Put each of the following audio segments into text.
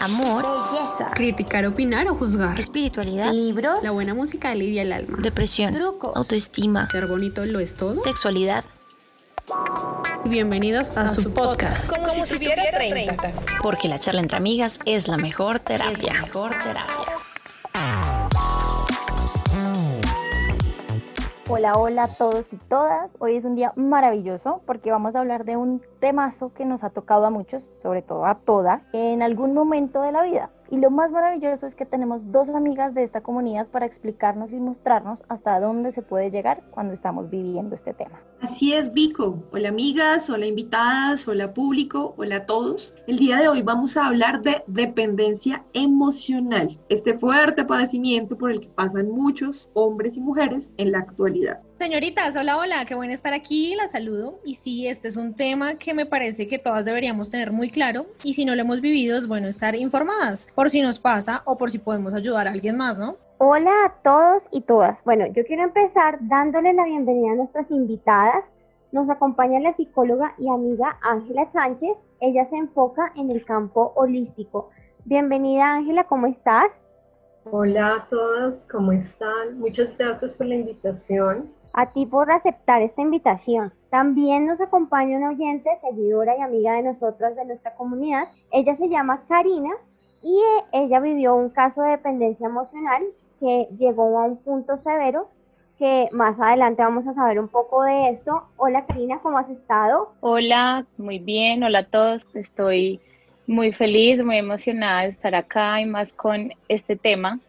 amor, belleza, criticar, opinar o juzgar, espiritualidad, libros, la buena música alivia el alma, depresión, trucos, autoestima, ser bonito lo es todo, sexualidad. Bienvenidos a, su podcast. Como, si, tuviera 30. Porque la charla entre amigas es la mejor terapia. Es la mejor terapia. Hola, hola a todos y todas. Hoy es un día maravilloso porque vamos a hablar de un temazo que nos ha tocado a muchos, sobre todo a todas, en algún momento de la vida. Y lo más maravilloso es que tenemos dos amigas de esta comunidad para explicarnos y mostrarnos hasta dónde se puede llegar cuando estamos viviendo este tema. Así es, Vico. Hola amigas, hola invitadas, hola público, hola a todos. El día de hoy vamos a hablar de dependencia emocional, este fuerte padecimiento por el que pasan muchos hombres y mujeres en la actualidad. Señoritas, hola, hola, qué bueno estar aquí, la saludo. Y sí, este es un tema que me parece que todas deberíamos tener muy claro y si no lo hemos vivido es bueno estar informadas por si nos pasa o por si podemos ayudar a alguien más, ¿no? Hola a todos y todas. Bueno, yo quiero empezar dándoles la bienvenida a nuestras invitadas. Nos acompaña la psicóloga y amiga Ángela Sánchez. Ella se enfoca en el campo holístico. Bienvenida Ángela, ¿cómo estás? Hola a todos, ¿cómo están? Muchas gracias por la invitación. A ti por aceptar esta invitación. También nos acompaña una oyente, seguidora y amiga de nosotras de nuestra comunidad. Ella se llama Karina y eh, ella vivió un caso de dependencia emocional que llegó a un punto severo que más adelante vamos a saber un poco de esto. Hola Karina, ¿cómo has estado? Hola, muy bien, hola a todos. Estoy muy feliz, muy emocionada de estar acá y más con este tema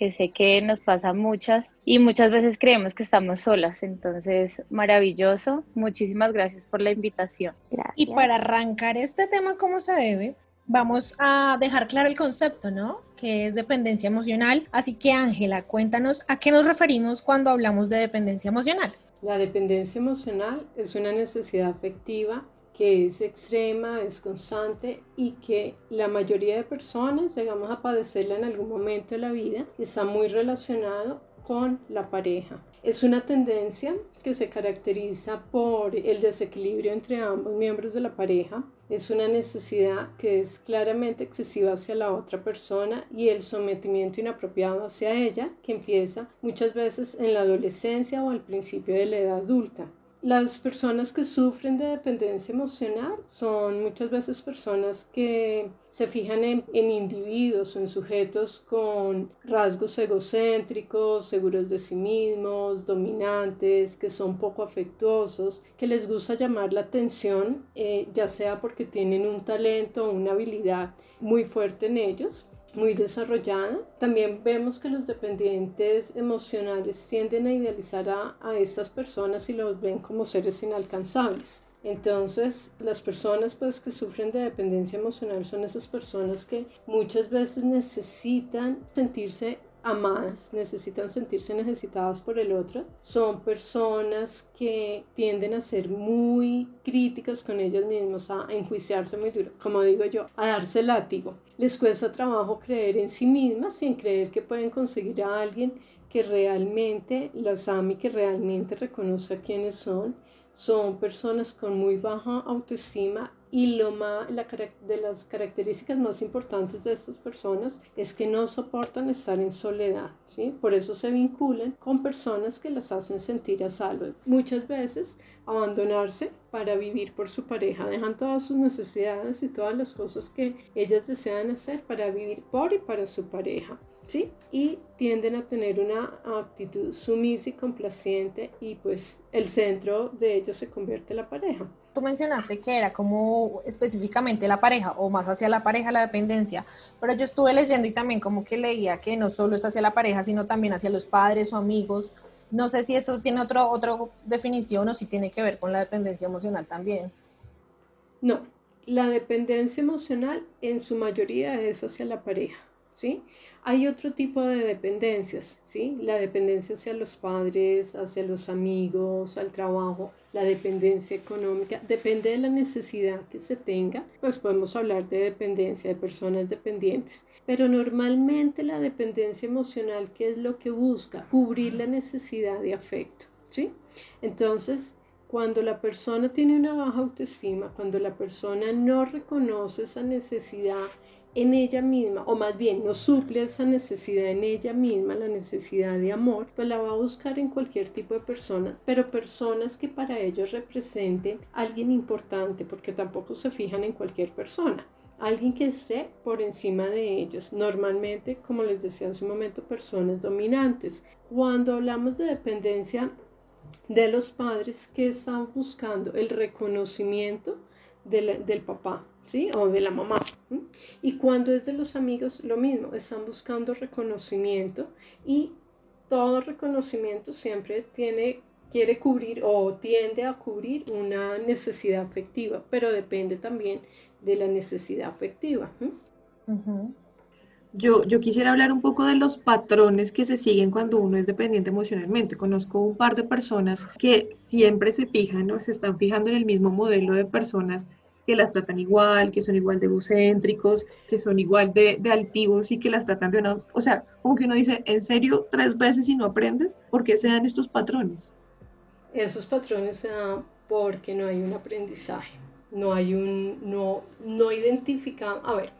que sé que nos pasa muchas y muchas veces creemos que estamos solas. Entonces, maravilloso. Muchísimas gracias por la invitación. Y para arrancar este tema como se debe, vamos a dejar claro el concepto, ¿no? Que es dependencia emocional. Así que Ángela, cuéntanos a qué nos referimos cuando hablamos de dependencia emocional. La dependencia emocional es una necesidad afectiva que es extrema, es constante y que la mayoría de personas llegamos a padecerla en algún momento de la vida. Está muy relacionado con la pareja. Es una tendencia que se caracteriza por el desequilibrio entre ambos miembros de la pareja. Es una necesidad que es claramente excesiva hacia la otra persona y el sometimiento inapropiado hacia ella que empieza muchas veces en la adolescencia o al principio de la edad adulta. Las personas que sufren de dependencia emocional son muchas veces personas que se fijan en, individuos o en sujetos con rasgos egocéntricos, seguros de sí mismos, dominantes, que son poco afectuosos, que les gusta llamar la atención, eh, ya sea porque tienen un talento o una habilidad muy fuerte en ellos muy desarrollada. También vemos que los dependientes emocionales tienden a idealizar a, a estas personas y los ven como seres inalcanzables. Entonces, las personas pues que sufren de dependencia emocional son esas personas que muchas veces necesitan sentirse amadas, necesitan sentirse necesitadas por el otro. Son personas que tienden a ser muy críticas con ellas mismas, a enjuiciarse muy duro, como digo yo, a darse látigo. Les cuesta trabajo creer en sí mismas y en creer que pueden conseguir a alguien que realmente las ame y que realmente reconoce a quiénes son. Son personas con muy baja autoestima y lo más, la, de las características más importantes de estas personas es que no soportan estar en soledad, ¿sí? Por eso se vinculan con personas que las hacen sentir a salvo. Muchas veces abandonarse para vivir por su pareja, dejan todas sus necesidades y todas las cosas que ellas desean hacer para vivir por y para su pareja. ¿Sí? Y tienden a tener una actitud sumisa y complaciente y pues el centro de ellos se convierte en la pareja. Tú mencionaste que era como específicamente la pareja o más hacia la pareja la dependencia, pero yo estuve leyendo y también como que leía que no solo es hacia la pareja, sino también hacia los padres o amigos. No sé si eso tiene otro, otra definición o si tiene que ver con la dependencia emocional también. No, la dependencia emocional en su mayoría es hacia la pareja, ¿sí? Hay otro tipo de dependencias, ¿sí? La dependencia hacia los padres, hacia los amigos, al trabajo, la dependencia económica, depende de la necesidad que se tenga, pues podemos hablar de dependencia de personas dependientes, pero normalmente la dependencia emocional, ¿qué es lo que busca? Cubrir la necesidad de afecto, ¿sí? Entonces, cuando la persona tiene una baja autoestima, cuando la persona no reconoce esa necesidad en ella misma, o más bien no suple esa necesidad en ella misma, la necesidad de amor, pues la va a buscar en cualquier tipo de personas, pero personas que para ellos representen alguien importante, porque tampoco se fijan en cualquier persona alguien que esté por encima de ellos. Normalmente, como les decía hace un momento, personas dominantes. Cuando hablamos de dependencia de los padres que están buscando el reconocimiento del papá, ¿sí? O de la mamá. Y cuando es de los amigos, lo mismo, están buscando reconocimiento y todo reconocimiento siempre tiene quiere cubrir o tiende a cubrir una necesidad afectiva, pero depende también de la necesidad afectiva. Yo, yo quisiera hablar un poco de los patrones que se siguen cuando uno es dependiente emocionalmente. Conozco un par de personas que siempre se fijan o se están fijando en el mismo modelo de personas que las tratan igual, que son igual de egocéntricos, que son igual de, altivos y que las tratan de una... O sea, como que uno dice, ¿en serio tres veces y no aprendes? ¿Por qué se dan estos patrones? Esos patrones se dan porque no hay un aprendizaje no hay un, no, no identificamos, a ver,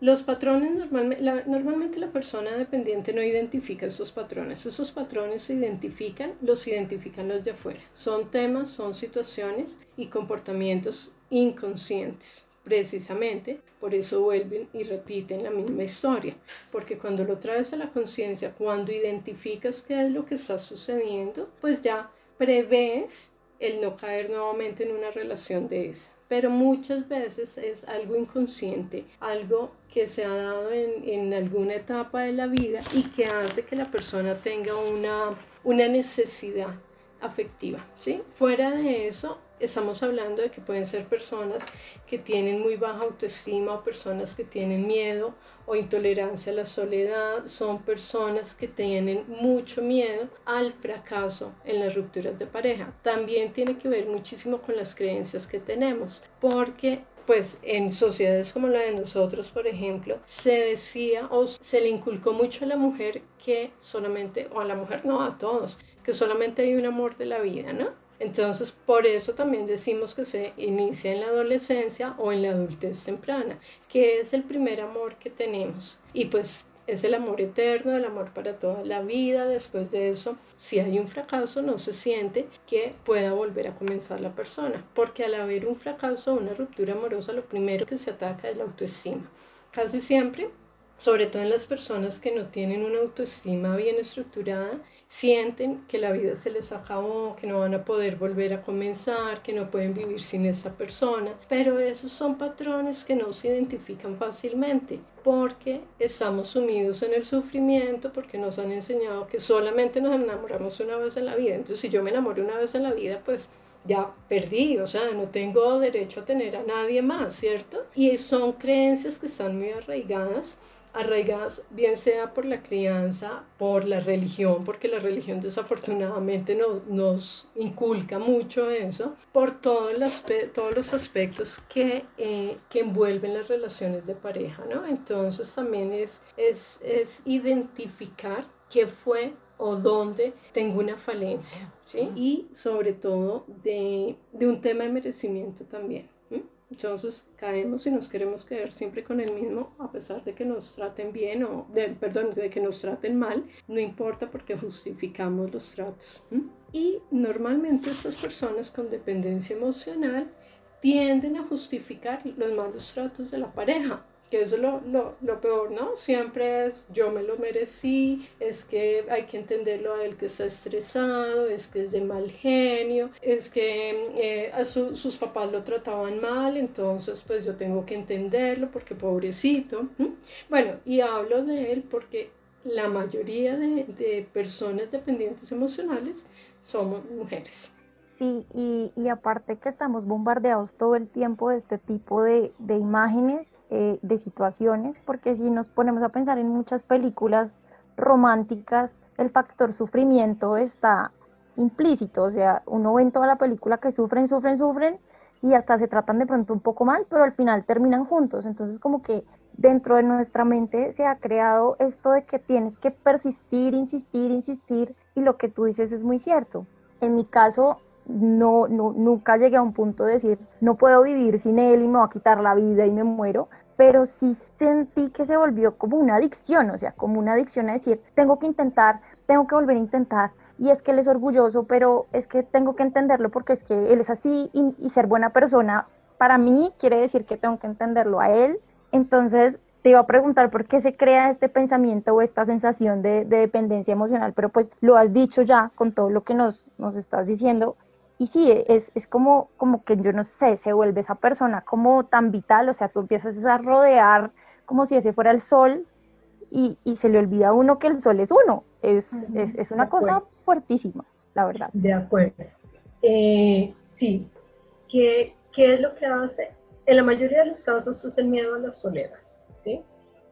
los patrones, normalmente la, normalmente la persona dependiente no identifica esos patrones, esos patrones se identifican, los identifican los de afuera, son temas, son situaciones y comportamientos inconscientes. Precisamente por eso vuelven y repiten la misma historia, porque cuando lo traes a la conciencia, cuando identificas qué es lo que está sucediendo, pues ya prevés el no caer nuevamente en una relación de esa. Pero muchas veces es algo inconsciente, algo que se ha dado en, en, alguna etapa de la vida y que hace que la persona tenga una, una necesidad afectiva. ¿sí? Fuera de eso, estamos hablando de que pueden ser personas que tienen muy baja autoestima o personas que tienen miedo o intolerancia a la soledad, son personas que tienen mucho miedo al fracaso en las rupturas de pareja. También tiene que ver muchísimo con las creencias que tenemos, porque pues en sociedades como la de nosotros, por ejemplo, se decía o se le inculcó mucho a la mujer que solamente, o a la mujer no, a todos, que solamente hay un amor de la vida, ¿no? Entonces, por eso también decimos que se inicia en la adolescencia o en la adultez temprana, que es el primer amor que tenemos. Y pues es el amor eterno, el amor para toda la vida. Después de eso, si hay un fracaso, no se siente que pueda volver a comenzar la persona, porque al haber un fracaso o una ruptura amorosa, lo primero que se ataca es la autoestima. Casi siempre, sobre todo en las personas que no tienen una autoestima bien estructurada, sienten que la vida se les acabó, que no van a poder volver a comenzar, que no pueden vivir sin esa persona. Pero esos son patrones que no se identifican fácilmente porque estamos sumidos en el sufrimiento, porque nos han enseñado que solamente nos enamoramos una vez en la vida. Entonces, si yo me enamoro una vez en la vida, pues ya perdí, o sea, no tengo derecho a tener a nadie más, ¿cierto? Y son creencias que están muy arraigadas arraigadas bien sea por la crianza, por la religión, porque la religión desafortunadamente no, nos inculca mucho eso, por todos los aspectos que, eh, que envuelven las relaciones de pareja, ¿no? Entonces también es, es, es identificar qué fue o dónde tengo una falencia, ¿sí? Y sobre todo de, de un tema de merecimiento también. Entonces caemos y nos queremos quedar siempre con el mismo, a pesar de que nos traten bien o, de, perdón, de que nos traten mal, no importa porque justificamos los tratos. Y normalmente estas personas con dependencia emocional tienden a justificar los malos tratos de la pareja que eso es lo, lo, lo, peor, ¿no? Siempre es yo me lo merecí, es que hay que entenderlo a él que está estresado, es que es de mal genio, es que eh, a sus papás lo trataban mal, entonces pues yo tengo que entenderlo porque pobrecito. Bueno, y hablo de él porque la mayoría de, de personas dependientes emocionales somos mujeres. Sí, y, y, aparte que estamos bombardeados todo el tiempo de este tipo de, de imágenes eh, de situaciones, porque si nos ponemos a pensar en muchas películas románticas, el factor sufrimiento está implícito, o sea, uno ve en toda la película que sufren, sufren, sufren y hasta se tratan de pronto un poco mal, pero al final terminan juntos, entonces como que dentro de nuestra mente se ha creado esto de que tienes que persistir, insistir, insistir y lo que tú dices es muy cierto. En mi caso, no, no, nunca llegué a un punto de decir, no puedo vivir sin él y me va a quitar la vida y me muero, pero sí sentí que se volvió como una adicción, o sea, como una adicción a decir, tengo que intentar, tengo que volver a intentar, y es que él es orgulloso, pero es que tengo que entenderlo porque es que él es así y, ser buena persona para mí quiere decir que tengo que entenderlo a él. Entonces, te iba a preguntar por qué se crea este pensamiento o esta sensación de, dependencia emocional, pero pues lo has dicho ya con todo lo que nos, nos estás diciendo. Y sí, es, es como, como que yo no sé, se vuelve esa persona como tan vital, o sea, tú empiezas a rodear como si ese fuera el sol y, y se le olvida a uno que el sol es uno. Es, es, es una cosa fuertísima, la verdad. De acuerdo. Eh, sí, ¿Qué, ¿qué es lo que hace? En la mayoría de los casos es el miedo a la soledad, ¿sí?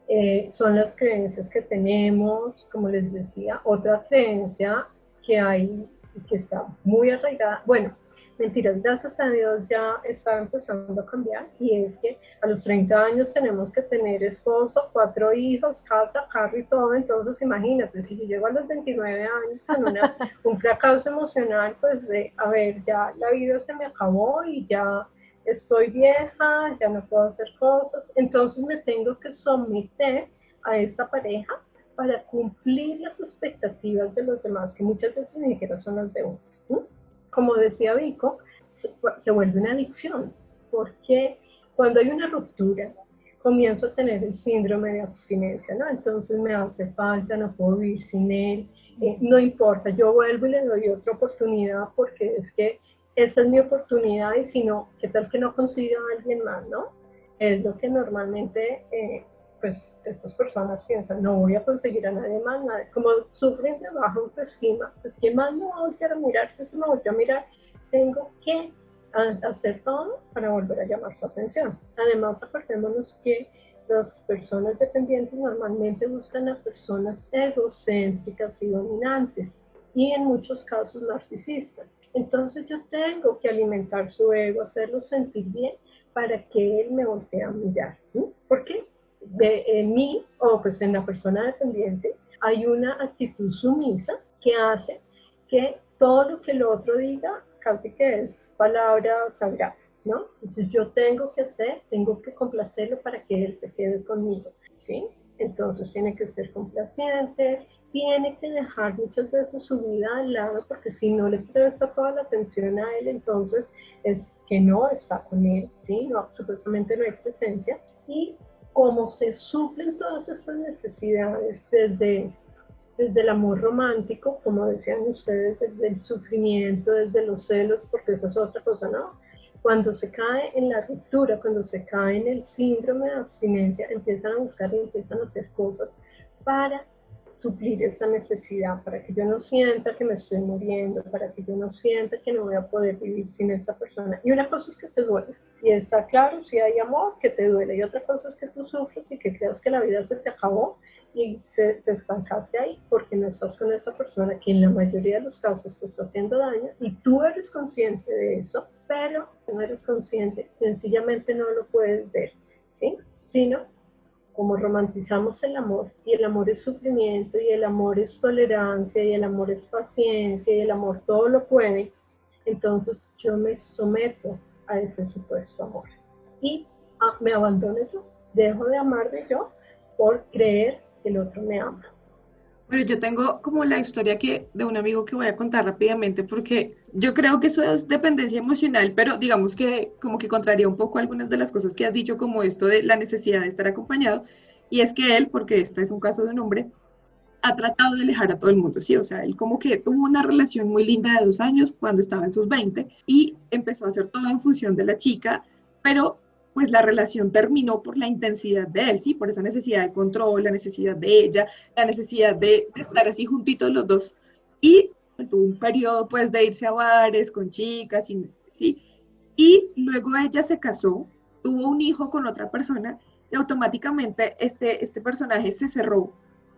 Eh, son las creencias que tenemos, como les decía, otra creencia que hay que está muy arraigada, bueno, mentiras, gracias a Dios ya está empezando a cambiar y es que a los 30 años tenemos que tener esposo, cuatro hijos, casa, carro y todo, entonces imagínate, si yo llego a los 29 años con una, un fracaso emocional, pues de, a ver, ya la vida se me acabó y ya estoy vieja, ya no puedo hacer cosas, entonces me tengo que someter a esa pareja para cumplir las expectativas de los demás, que muchas veces ni siquiera son las de uno como decía Vico, se, vuelve una adicción, porque cuando hay una ruptura, comienzo a tener el síndrome de abstinencia, ¿no? Entonces me hace falta, no puedo vivir sin él, eh, no importa, yo vuelvo y le doy otra oportunidad porque es que esa es mi oportunidad y si no, ¿qué tal que no consiga a alguien más, ¿no? Es lo que normalmente eh, pues estas personas piensan, no voy a conseguir a nadie más, como sufren de baja autoestima, pues ¿quién más me va a volver a mirar? Si se me a mirar, tengo que hacer todo para volver a llamar su atención. Además, acordémonos que las personas dependientes normalmente buscan a personas egocéntricas y dominantes y en muchos casos narcisistas. Entonces yo tengo que alimentar su ego, hacerlo sentir bien para que él me voltee a mirar. ¿Por qué? De, en mí o pues en la persona dependiente hay una actitud sumisa que hace que todo lo que el otro diga casi que es palabra sagrada, ¿no? Entonces yo tengo que hacer, tengo que complacerlo para que él se quede conmigo, ¿sí? Entonces tiene que ser complaciente, tiene que dejar muchas veces su vida al lado porque si no le presta toda la atención a él, entonces es que no está con él, ¿sí? No, supuestamente no hay presencia y cómo se suplen todas esas necesidades desde, desde el amor romántico, como decían ustedes, desde el sufrimiento, desde los celos, porque esa es otra cosa, ¿no? Cuando se cae en la ruptura, cuando se cae en el síndrome de abstinencia, empiezan a buscar y empiezan a hacer cosas para suplir esa necesidad, para que yo no sienta que me estoy muriendo, para que yo no sienta que no voy a poder vivir sin esta persona. Y una cosa es que te duele, y está claro, si hay amor, que te duele, y otra cosa es que tú sufres y que creas que la vida se te acabó y se, te estancaste ahí porque no estás con esa persona que en la mayoría de los casos te está haciendo daño y tú eres consciente de eso, pero no eres consciente, sencillamente no lo puedes ver, ¿sí? Sino como romantizamos el amor, y el amor es sufrimiento, y el amor es tolerancia, y el amor es paciencia, y el amor todo lo puede, entonces yo me someto a ese supuesto amor. Y ah, me abandono yo, dejo de amarme yo por creer que el otro me ama. Bueno, yo tengo como la historia que, de un amigo que voy a contar rápidamente porque yo creo que eso es dependencia emocional, pero digamos que como que contraría un poco algunas de las cosas que has dicho, como esto de la necesidad de estar acompañado. Y es que él, porque este es un caso de un hombre, ha tratado de alejar a todo el mundo, ¿sí? O sea, él como que tuvo una relación muy linda de dos años cuando estaba en sus 20 y empezó a hacer todo en función de la chica, pero pues la relación terminó por la intensidad de él, ¿sí? Por esa necesidad de control, la necesidad de ella, la necesidad de, estar así juntitos los dos. Y tuvo un periodo pues de irse a bares con chicas, y, ¿sí? Y luego ella se casó, tuvo un hijo con otra persona y automáticamente este, este personaje se cerró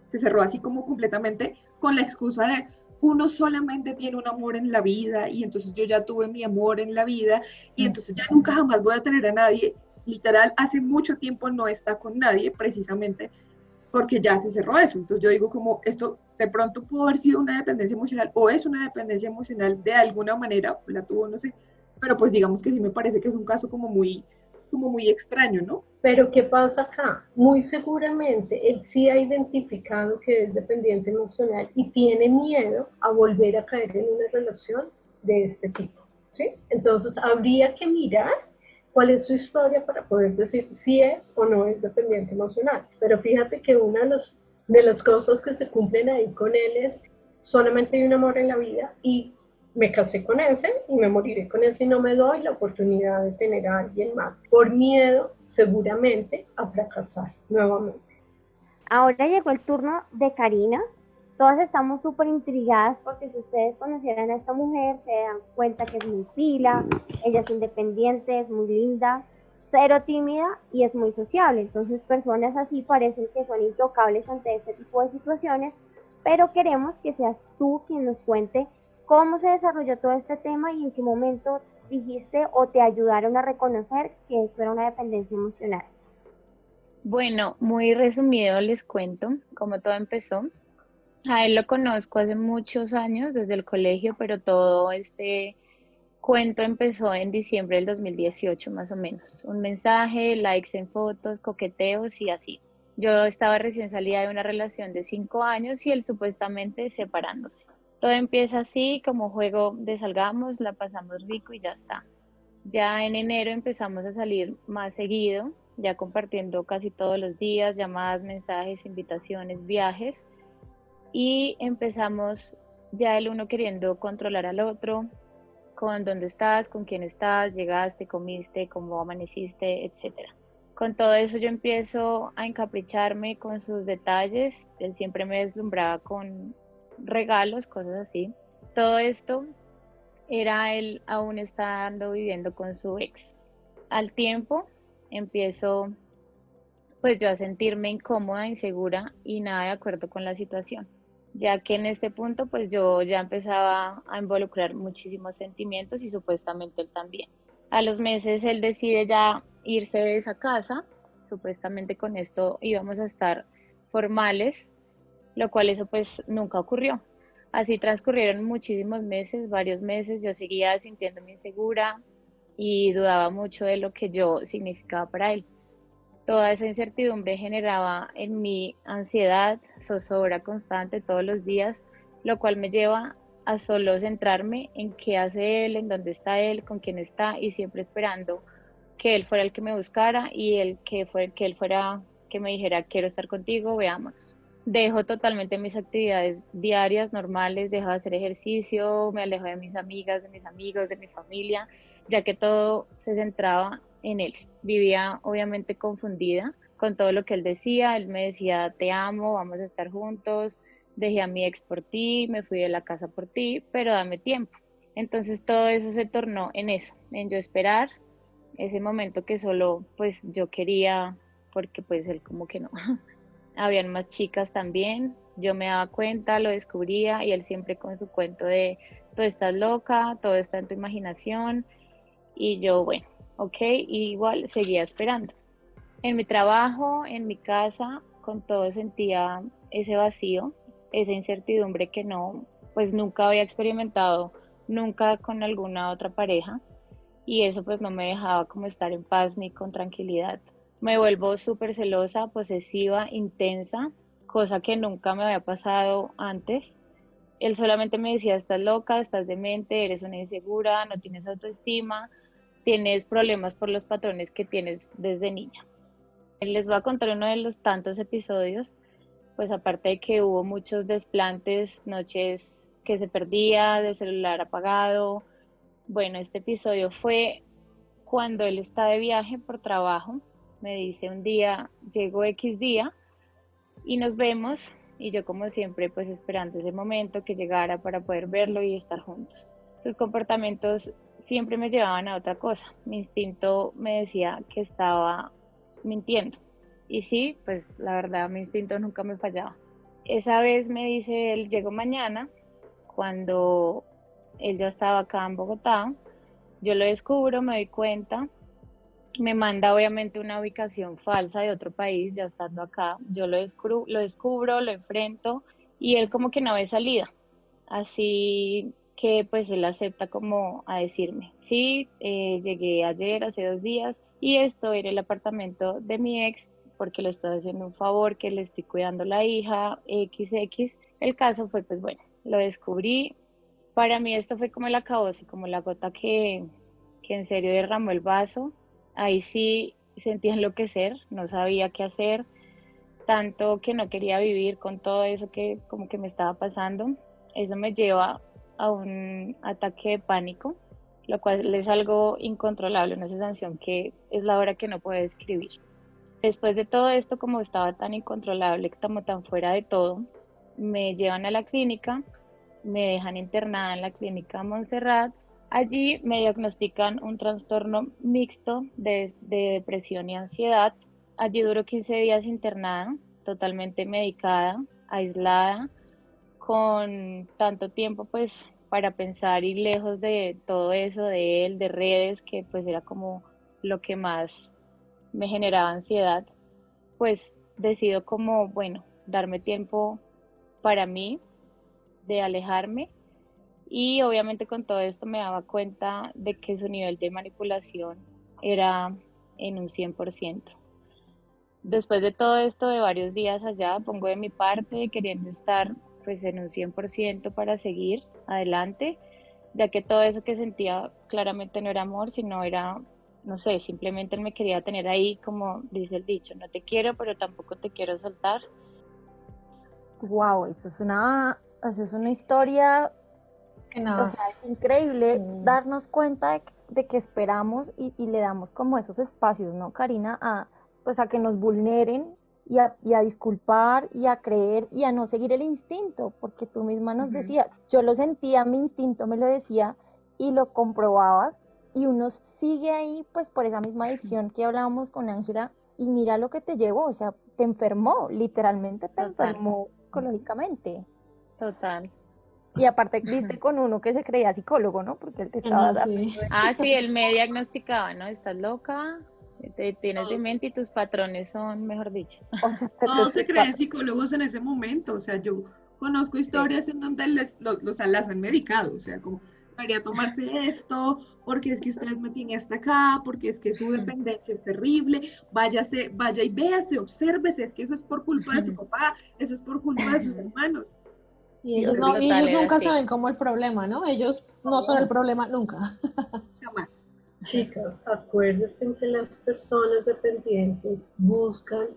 se cerró así como completamente con la excusa de uno solamente tiene un amor en la vida y entonces yo ya tuve mi amor en la vida y mm. entonces ya nunca jamás voy a tener a nadie. Literal, hace mucho tiempo no está con nadie precisamente porque ya se cerró eso. Entonces yo digo como esto de pronto pudo haber sido una dependencia emocional o es una dependencia emocional de alguna manera, la tuvo, no sé, pero pues digamos que sí me parece que es un caso como muy, como muy extraño, ¿no? Pero ¿qué pasa acá? Muy seguramente él sí ha identificado que es dependiente emocional y tiene miedo a volver a caer en una relación de este tipo. ¿sí? Entonces habría que mirar cuál es su historia para poder decir si es o no es dependiente emocional. Pero fíjate que una de, los, de las cosas que se cumplen ahí con él es solamente hay un amor en la vida y me casé con ese y me moriré con ese y no me doy la oportunidad de tener a alguien más, por miedo seguramente a fracasar nuevamente. Ahora llegó el turno de Karina. Todas estamos súper intrigadas porque si ustedes conocieran a esta mujer se dan cuenta que es muy pila, ella es independiente, es muy linda, cero tímida y es muy sociable. Entonces personas así parecen que son intocables ante este tipo de situaciones, pero queremos que seas tú quien nos cuente ¿Cómo se desarrolló todo este tema y en qué momento dijiste o te ayudaron a reconocer que esto era una dependencia emocional? Bueno, muy resumido les cuento cómo todo empezó. A él lo conozco hace muchos años, desde el colegio, pero todo este cuento empezó en diciembre del 2018 más o menos. Un mensaje, likes en fotos, coqueteos y así. Yo estaba recién salida de una relación de cinco años y él supuestamente separándose. Todo empieza así, como juego de salgamos, la pasamos rico y ya está. Ya en enero empezamos a salir más seguido, ya compartiendo casi todos los días, llamadas, mensajes, invitaciones, viajes. Y empezamos ya el uno queriendo controlar al otro, con dónde estás, con quién estás, llegaste, comiste, cómo amaneciste, etcétera. Con todo eso yo empiezo a encapricharme con sus detalles. Él siempre me deslumbraba con regalos, cosas así. Todo esto era él aún estando viviendo con su ex. Al tiempo empiezo pues yo a sentirme incómoda, insegura y nada de acuerdo con la situación, ya que en este punto pues yo ya empezaba a involucrar muchísimos sentimientos y supuestamente él también. A los meses él decide ya irse de esa casa, supuestamente con esto íbamos a estar formales lo cual eso pues nunca ocurrió. Así transcurrieron muchísimos meses, varios meses, yo seguía sintiéndome insegura y dudaba mucho de lo que yo significaba para él. Toda esa incertidumbre generaba en mí ansiedad, zozobra constante todos los días, lo cual me lleva a solo centrarme en qué hace él, en dónde está él, con quién está y siempre esperando que él fuera el que me buscara y el que, fue, que él fuera que me dijera quiero estar contigo, veamos dejo totalmente mis actividades diarias normales, dejo de hacer ejercicio, me alejo de mis amigas, de mis amigos, de mi familia, ya que todo se centraba en él. Vivía obviamente confundida con todo lo que él decía, él me decía, te amo, vamos a estar juntos, dejé a mi ex por ti, me fui de la casa por ti, pero dame tiempo. Entonces todo eso se tornó en eso, en yo esperar ese momento que solo pues yo quería, porque pues él como que no. habían más chicas también, yo me daba cuenta, lo descubría y él siempre con su cuento de todo estás loca, todo está en tu imaginación y yo, bueno, ok, igual seguía esperando. En mi trabajo, en mi casa, con todo sentía ese vacío, esa incertidumbre que no, pues nunca había experimentado, nunca con alguna otra pareja y eso pues no me dejaba como estar en paz ni con tranquilidad me vuelvo súper celosa, posesiva, intensa, cosa que nunca me había pasado antes. Él solamente me decía, estás loca, estás demente, eres una insegura, no tienes autoestima, tienes problemas por los patrones que tienes desde niña. Les voy a contar uno de los tantos episodios, pues aparte de que hubo muchos desplantes, noches que se perdía, de celular apagado. Bueno, este episodio fue cuando él está de viaje por trabajo me dice un día, llego X día y nos vemos y yo como siempre pues esperando ese momento que llegara para poder verlo y estar juntos. Sus comportamientos siempre me llevaban a otra cosa. Mi instinto me decía que estaba mintiendo. Y sí, pues la verdad mi instinto nunca me fallaba. Esa vez me dice él, llego mañana, cuando él ya estaba acá en Bogotá. Yo lo descubro, me doy cuenta me manda obviamente una ubicación falsa de otro país, ya estando acá, yo lo descubro, lo, descubro, lo enfrento y él como que no ve salida. Así que pues él acepta como a decirme, sí, eh, llegué ayer, hace dos días, y estoy en el apartamento de mi ex porque le estoy haciendo un favor, que le estoy cuidando la hija, XX. El caso fue, pues bueno, lo descubrí. Para mí esto fue como el acabose, como la gota que, que en serio derramó el vaso. Ahí sí sentí enloquecer, no sabía qué hacer, tanto que no quería vivir con todo eso que como que me estaba pasando. Eso me lleva a un ataque de pánico, lo cual es algo incontrolable, una sensación que es la hora que no puedo describir. Después de todo esto, como estaba tan incontrolable, como tan fuera de todo, me llevan a la clínica, me dejan internada en la clínica Montserrat. Allí me diagnostican un trastorno mixto de, depresión y ansiedad. Allí duró 15 días internada, totalmente medicada, aislada, con tanto tiempo pues para pensar y lejos de todo eso, de él, de redes, que pues era como lo que más me generaba ansiedad, pues decido como, bueno, darme tiempo para mí, de alejarme. Y obviamente con todo esto me daba cuenta de que su nivel de manipulación era en un 100%. Después de todo esto, de varios días allá, pongo de mi parte, queriendo estar pues en un 100% para seguir adelante, ya que todo eso que sentía claramente no era amor, sino era no sé, simplemente él me quería tener ahí, como dice el dicho, no te quiero, pero tampoco te quiero soltar. Wow, eso es una, eso es una historia o sea, es increíble darnos cuenta de, que esperamos y, le damos como esos espacios, ¿no, Karina? A, pues a que nos vulneren y a, y a, disculpar y a creer y a no seguir el instinto, porque tú misma nos decías, yo lo sentía, mi instinto me lo decía y lo comprobabas y uno sigue ahí pues por esa misma adicción que hablábamos con Ángela y mira lo que te llevó, o sea, te enfermó, literalmente te enfermó psicológicamente. Total. Y aparte viste con uno que se creía psicólogo, ¿no? Porque él te estaba Ah, sí, él me diagnosticaba, ¿no? Estás loca, te, tienes demente y tus patrones son, mejor dicho. O sea, Todos se creen psicólogos en ese momento, o sea, yo conozco historias en donde les, los, los, las han medicado, o sea, como debería tomarse esto, porque es que ustedes me tienen hasta acá, porque es que su dependencia es terrible, váyase, vaya y véase, obsérvese, es que eso es por culpa de su papá, eso es por culpa de sus hermanos. Y ellos, no, ellos nunca saben cómo el problema, ¿no? Ellos no son el problema nunca. Chicas, acuérdense que las personas dependientes buscan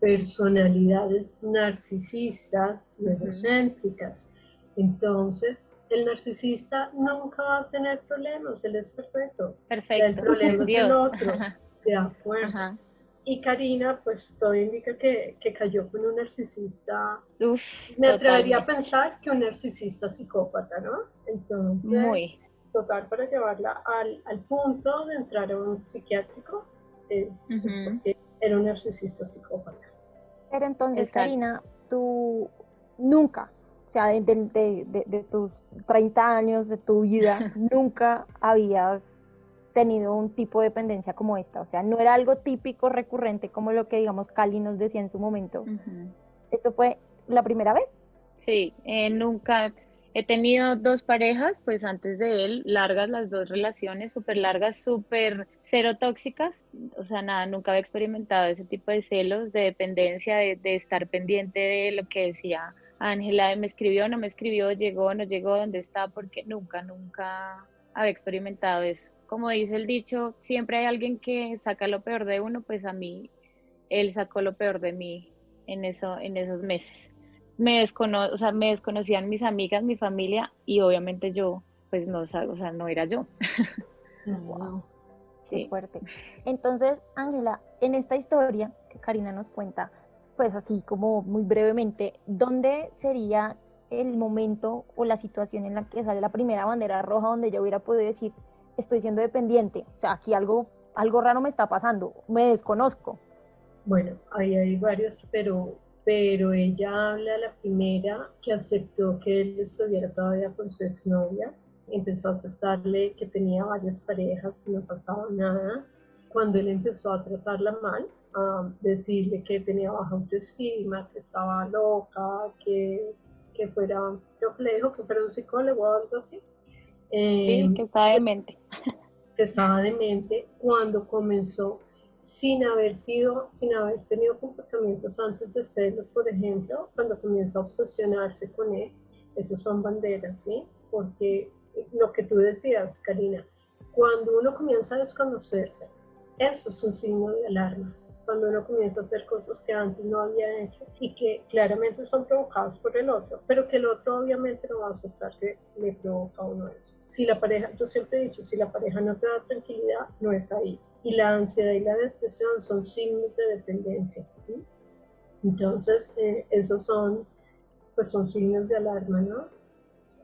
personalidades narcisistas y egocéntricas. Entonces, el narcisista nunca va a tener problemas, él es perfecto. Perfecto. El problema es el otro. De acuerdo. Y Karina, pues todo indica que, que cayó con un narcisista. Uf, Me atrevería a pensar que un narcisista psicópata, ¿no? Entonces, Muy. Tocar para llevarla al, al punto de entrar a un psiquiátrico es, porque era un narcisista psicópata. Pero entonces, Karina, tú nunca o sea, de, tus 30 años, de tu vida, nunca habías tenido un tipo de dependencia como esta. O sea, no era algo típico, recurrente, como lo que, digamos, Cali nos decía en su momento. ¿Esto fue la primera vez? Sí, eh, nunca. He tenido dos parejas, pues antes de él, largas las dos relaciones, súper largas, súper cero tóxicas. O sea, nada, nunca había experimentado ese tipo de celos, de dependencia, de, de estar pendiente de lo que decía Ángela me escribió, no me escribió, llegó, no llegó, dónde está, porque nunca, nunca había experimentado eso. Como dice el dicho, siempre hay alguien que saca lo peor de uno, pues a mí él sacó lo peor de mí en, eso, en esos meses. Me, descono o sea, me desconocían mis amigas, mi familia y obviamente yo, pues no, o sea, no era yo. Wow. Sí. fuerte. Entonces, Ángela, en esta historia que Karina nos cuenta, pues así como muy brevemente, ¿dónde sería el momento o la situación en la que sale la primera bandera roja donde yo hubiera podido decir, estoy siendo dependiente? O sea, aquí algo, algo raro me está pasando, me desconozco. Bueno, ahí hay varios, pero, pero ella habla la primera que aceptó que él estuviera todavía con su exnovia, empezó a aceptarle que tenía varias parejas y no pasaba nada. Cuando él empezó a tratarla mal, decirle que tenía baja autoestima, que estaba loca, que, que fuera, que le dijo que fuera un psicólogo o algo así. sí, em, que estaba demente. pesadamente cuando comenzó sin haber sido, sin haber tenido comportamientos antes de celos, por ejemplo, cuando comienza a obsesionarse con él, esos son banderas, ¿sí? Porque lo que tú decías, Karina, cuando uno comienza a desconocerse, eso es un signo de alarma cuando uno comienza a hacer cosas que antes no había hecho y que claramente son provocadas por el otro, pero que el otro obviamente no va a aceptar que le provoca a uno eso. Si la pareja, yo siempre he dicho, si la pareja no te da tranquilidad, no es ahí. Y la ansiedad y la depresión son signos de dependencia. Entonces, eh, esos son, pues son signos de alarma, ¿no?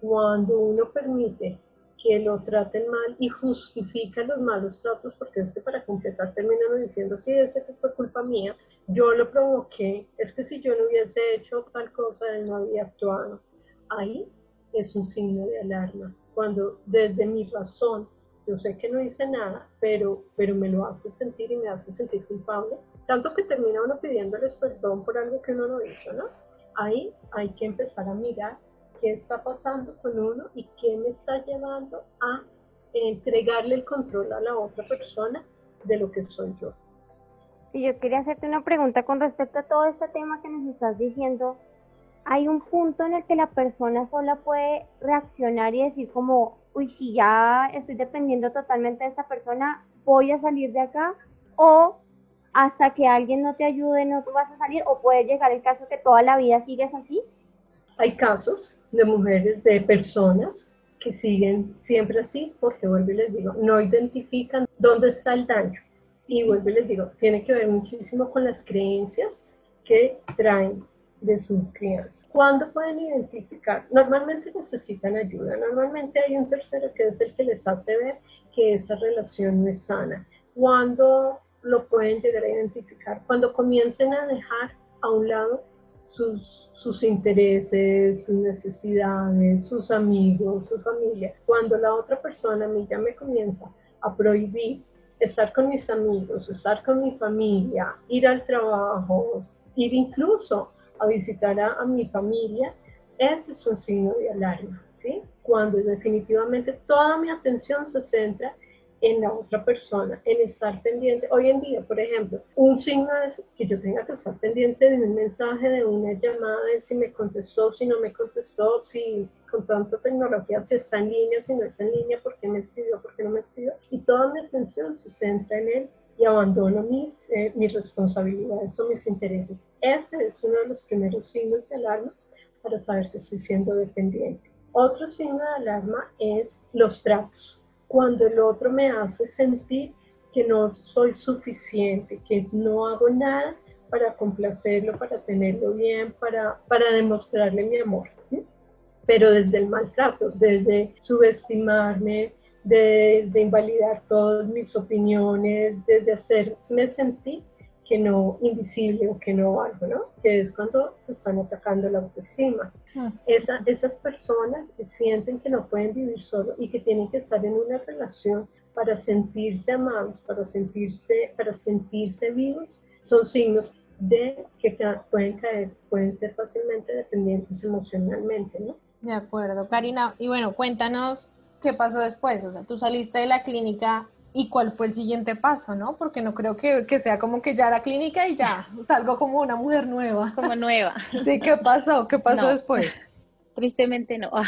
Cuando uno permite que lo traten mal y justifica los malos tratos, porque es que para completar terminan diciendo, sí, ese fue culpa mía, yo lo provoqué, es que si yo no hubiese hecho tal cosa, él no había actuado. Ahí es un signo de alarma, cuando desde mi razón, yo sé que no hice nada, pero, pero me lo hace sentir y me hace sentir culpable, tanto que termina uno pidiéndoles perdón por algo que uno no hizo, ¿no? Ahí hay que empezar a mirar qué está pasando con uno y qué me está llevando a entregarle el control a la otra persona de lo que soy yo. Si yo quería hacerte una pregunta con respecto a todo este tema que nos estás diciendo. Hay un punto en el que la persona sola puede reaccionar y decir como, uy, si ya estoy dependiendo totalmente de esta persona, voy a salir de acá. O hasta que alguien no te ayude, no tú vas a salir. O puede llegar el caso que toda la vida sigues así. Hay casos de mujeres, de personas que siguen siempre así, porque vuelvo y les digo, no identifican dónde está el daño. Y vuelvo y les digo, tiene que ver muchísimo con las creencias que traen de su crianza. ¿Cuándo pueden identificar? Normalmente necesitan ayuda, normalmente hay un tercero que es el que les hace ver que esa relación no es sana. ¿Cuándo lo pueden llegar a identificar? Cuando comiencen a dejar a un lado sus, intereses, sus necesidades, sus amigos, su familia. Cuando la otra persona a mí ya me comienza a prohibir estar con mis amigos, estar con mi familia, ir al trabajo, ir incluso a visitar a, a mi familia, ese es un signo de alarma, ¿sí? Cuando definitivamente toda mi atención se centra en la otra persona, en estar pendiente. Hoy en día, por ejemplo, un signo es que yo tenga que estar pendiente de un mensaje, de una llamada, de si me contestó, si no me contestó, si con tanta tecnología, si está en línea, si no está en línea, por qué me escribió, por qué no me escribió. Y toda mi atención se centra en él y abandono mis, eh, mis responsabilidades o mis intereses. Ese es uno de los primeros signos de alarma para saber que estoy siendo dependiente. Otro signo de alarma es los tratos cuando el otro me hace sentir que no soy suficiente, que no hago nada para complacerlo, para tenerlo bien, para, para demostrarle mi amor. Pero desde el maltrato, desde subestimarme, de, de, invalidar todas mis opiniones, desde hacerme sentir que no invisible o que no algo, ¿no? Que es cuando te están atacando la autoestima. Ah. Esa, esas personas sienten que no pueden vivir solo y que tienen que estar en una relación para sentirse amados, para sentirse, para sentirse vivos, son signos de que pueden caer, pueden ser fácilmente dependientes emocionalmente, ¿no? De acuerdo, Karina. Y bueno, cuéntanos qué pasó después. O sea, tú saliste de la clínica y cuál fue el siguiente paso, ¿no? Porque no creo que, que, sea como que ya la clínica y ya salgo como una mujer nueva. Como nueva. ¿qué pasó? ¿Qué pasó después? Tristemente no.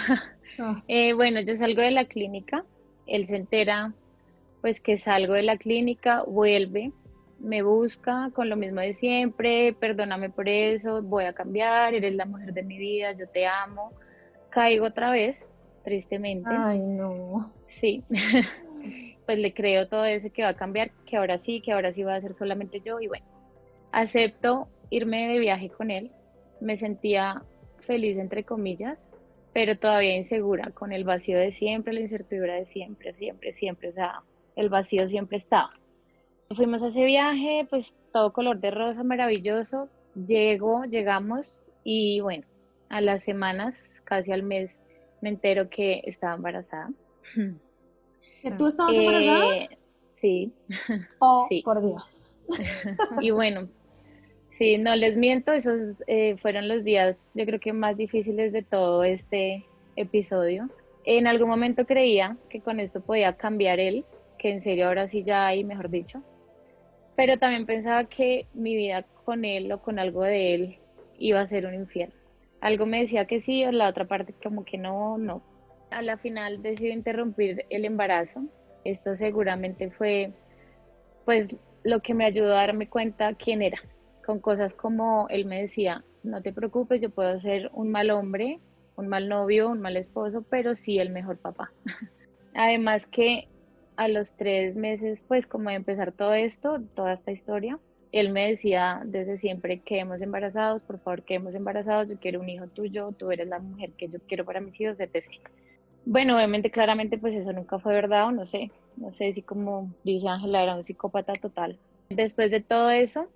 Ah. Eh, bueno, yo salgo de la clínica, él se entera pues que salgo de la clínica, vuelve, me busca con lo mismo de siempre, perdóname por eso, voy a cambiar, eres la mujer de mi vida, yo te amo. Caigo otra vez, tristemente. Ay, no. Sí. pues le creo todo eso que va a cambiar, que ahora sí, que ahora sí va a ser solamente yo y bueno, acepto irme de viaje con él, me sentía feliz entre comillas, pero todavía insegura, con el vacío de siempre, la incertidumbre de siempre, siempre, siempre, o sea, el vacío siempre estaba. Fuimos a ese viaje, pues todo color de rosa, maravilloso, llego, llegamos y bueno, a las semanas, casi al mes, me entero que estaba embarazada. ¿Tú estabas embarazada? Eh, sí. Oh, por Dios. y bueno, sí, no les miento, esos eh, fueron los días, yo creo que más difíciles de todo este episodio. En algún momento creía que con esto podía cambiar él, que en serio ahora sí ya hay, mejor dicho. Pero también pensaba que mi vida con él o con algo de él iba a ser un infierno. Algo me decía que sí, o la otra parte como que no, no. A la final decidí interrumpir el embarazo. Esto seguramente fue pues lo que me ayudó a darme cuenta quién era, con cosas como él me decía, no te preocupes, yo puedo ser un mal hombre, un mal novio, un mal esposo, pero sí el mejor papá. Además que a los tres meses, pues como de empezar todo esto, toda esta historia, él me decía desde siempre que hemos embarazados, por favor que hemos embarazados, yo quiero un hijo tuyo, tú eres la mujer que yo quiero para mis hijos, etc. Bueno, obviamente, claramente, pues eso nunca fue verdad, o no sé, no sé si como dice Ángela, era un psicópata total. Después de todo eso,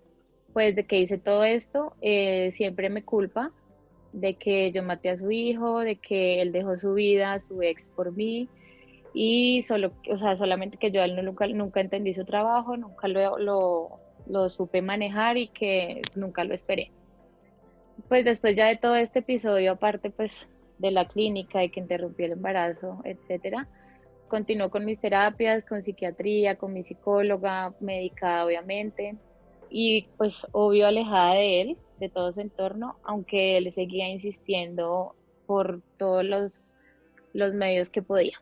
pues de que hice todo esto, eh, siempre me culpa de que yo maté a su hijo, de que él dejó su vida, su ex por mí, y solo, o sea, solamente que yo nunca, nunca entendí su trabajo, nunca lo, lo, lo supe manejar y que nunca lo esperé. Pues después ya de todo este episodio, aparte pues de la clínica y que interrumpió el embarazo, etcétera, continuó con mis terapias, con psiquiatría, con mi psicóloga, medicada obviamente, y pues obvio alejada de él, de todo su entorno, aunque él seguía insistiendo por todos los, los medios que podía.